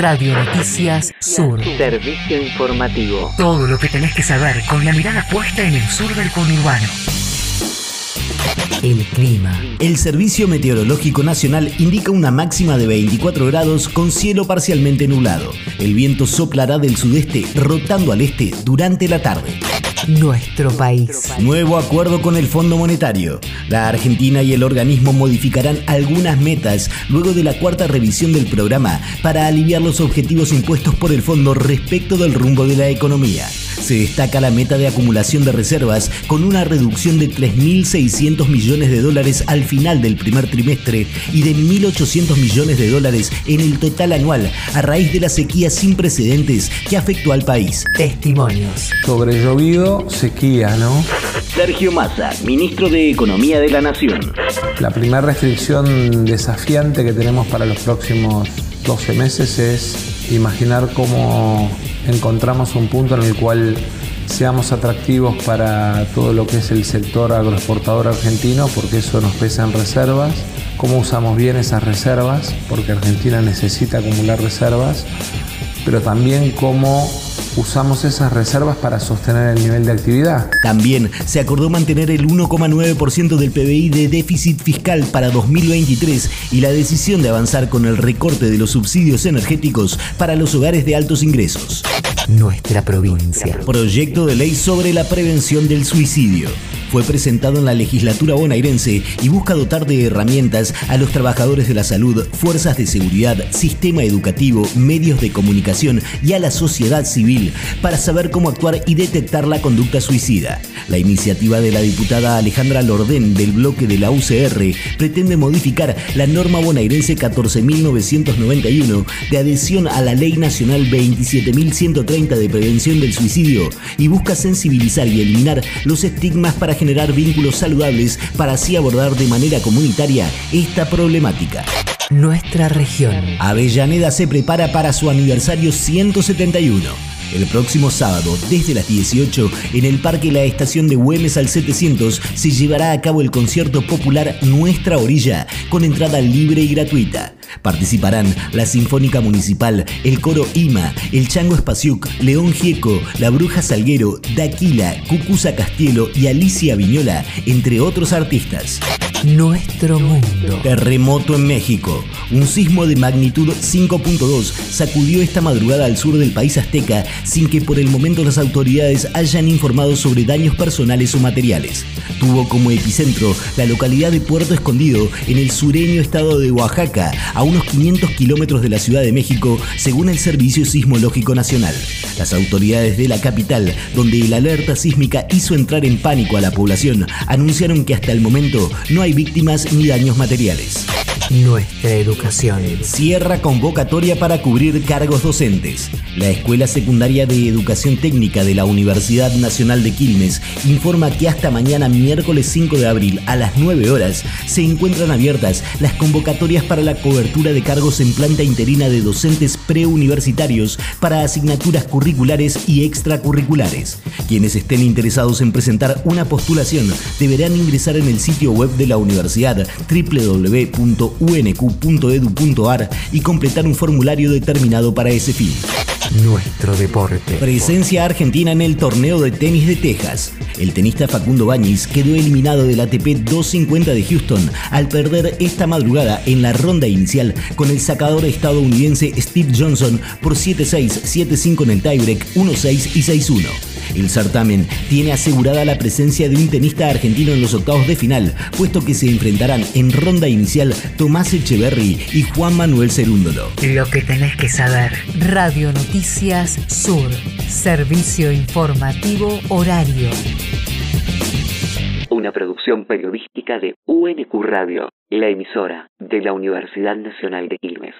Radio Noticias Sur. Servicio informativo. Todo lo que tenés que saber con la mirada puesta en el sur del conurbano. El clima. El Servicio Meteorológico Nacional indica una máxima de 24 grados con cielo parcialmente nublado. El viento soplará del sudeste rotando al este durante la tarde. Nuestro país. Nuevo acuerdo con el Fondo Monetario. La Argentina y el organismo modificarán algunas metas luego de la cuarta revisión del programa para aliviar los objetivos impuestos por el fondo respecto del rumbo de la economía. Se destaca la meta de acumulación de reservas con una reducción de 3.600 millones de dólares al final del primer trimestre y de 1.800 millones de dólares en el total anual a raíz de la sequía sin precedentes que afectó al país. Testimonios. Sobre llovido, sequía, ¿no? Sergio Massa, ministro de Economía de la Nación. La primera restricción desafiante que tenemos para los próximos 12 meses es imaginar cómo encontramos un punto en el cual seamos atractivos para todo lo que es el sector agroexportador argentino, porque eso nos pesa en reservas, cómo usamos bien esas reservas, porque Argentina necesita acumular reservas, pero también cómo usamos esas reservas para sostener el nivel de actividad. También se acordó mantener el 1,9% del PBI de déficit fiscal para 2023 y la decisión de avanzar con el recorte de los subsidios energéticos para los hogares de altos ingresos. Nuestra provincia. Proyecto de ley sobre la prevención del suicidio fue presentado en la legislatura bonaerense y busca dotar de herramientas a los trabajadores de la salud, fuerzas de seguridad, sistema educativo, medios de comunicación y a la sociedad civil para saber cómo actuar y detectar la conducta suicida. La iniciativa de la diputada Alejandra Lordén del bloque de la UCR pretende modificar la norma bonaerense 14.991 de adhesión a la Ley Nacional 27.130 de prevención del suicidio y busca sensibilizar y eliminar los estigmas para generar vínculos saludables para así abordar de manera comunitaria esta problemática. Nuestra región. Avellaneda se prepara para su aniversario 171. El próximo sábado, desde las 18, en el Parque La Estación de Güemes al 700, se llevará a cabo el concierto popular Nuestra Orilla, con entrada libre y gratuita. Participarán la Sinfónica Municipal, el Coro IMA, el Chango Espaciuc, León Gieco, la Bruja Salguero, Daquila, Cucusa Castielo y Alicia Viñola, entre otros artistas. Nuestro mundo. Terremoto en México. Un sismo de magnitud 5.2 sacudió esta madrugada al sur del país azteca sin que por el momento las autoridades hayan informado sobre daños personales o materiales. Tuvo como epicentro la localidad de Puerto Escondido en el sureño estado de Oaxaca, a unos 500 kilómetros de la Ciudad de México, según el Servicio Sismológico Nacional. Las autoridades de la capital, donde la alerta sísmica hizo entrar en pánico a la población, anunciaron que hasta el momento no hay víctimas ni daños materiales. Nuestra educación. Cierra convocatoria para cubrir cargos docentes. La Escuela Secundaria de Educación Técnica de la Universidad Nacional de Quilmes informa que hasta mañana miércoles 5 de abril a las 9 horas se encuentran abiertas las convocatorias para la cobertura de cargos en planta interina de docentes preuniversitarios para asignaturas curriculares y extracurriculares. Quienes estén interesados en presentar una postulación deberán ingresar en el sitio web de la universidad www.unq.edu.ar y completar un formulario determinado para ese fin. Nuestro deporte. Presencia argentina en el torneo de tenis de Texas. El tenista Facundo Bañiz quedó eliminado del ATP 250 de Houston al perder esta madrugada en la ronda inicial con el sacador estadounidense Steve Johnson por 7-6, 7-5 en el tiebreak, 1-6 y 6-1. El certamen tiene asegurada la presencia de un tenista argentino en los octavos de final, puesto que se enfrentarán en ronda inicial Tomás Echeverry y Juan Manuel Cerúndolo. Lo que tenés que saber. Radio Noticias Sur. Servicio informativo horario. Una producción periodística de UNQ Radio, la emisora de la Universidad Nacional de Quilmes.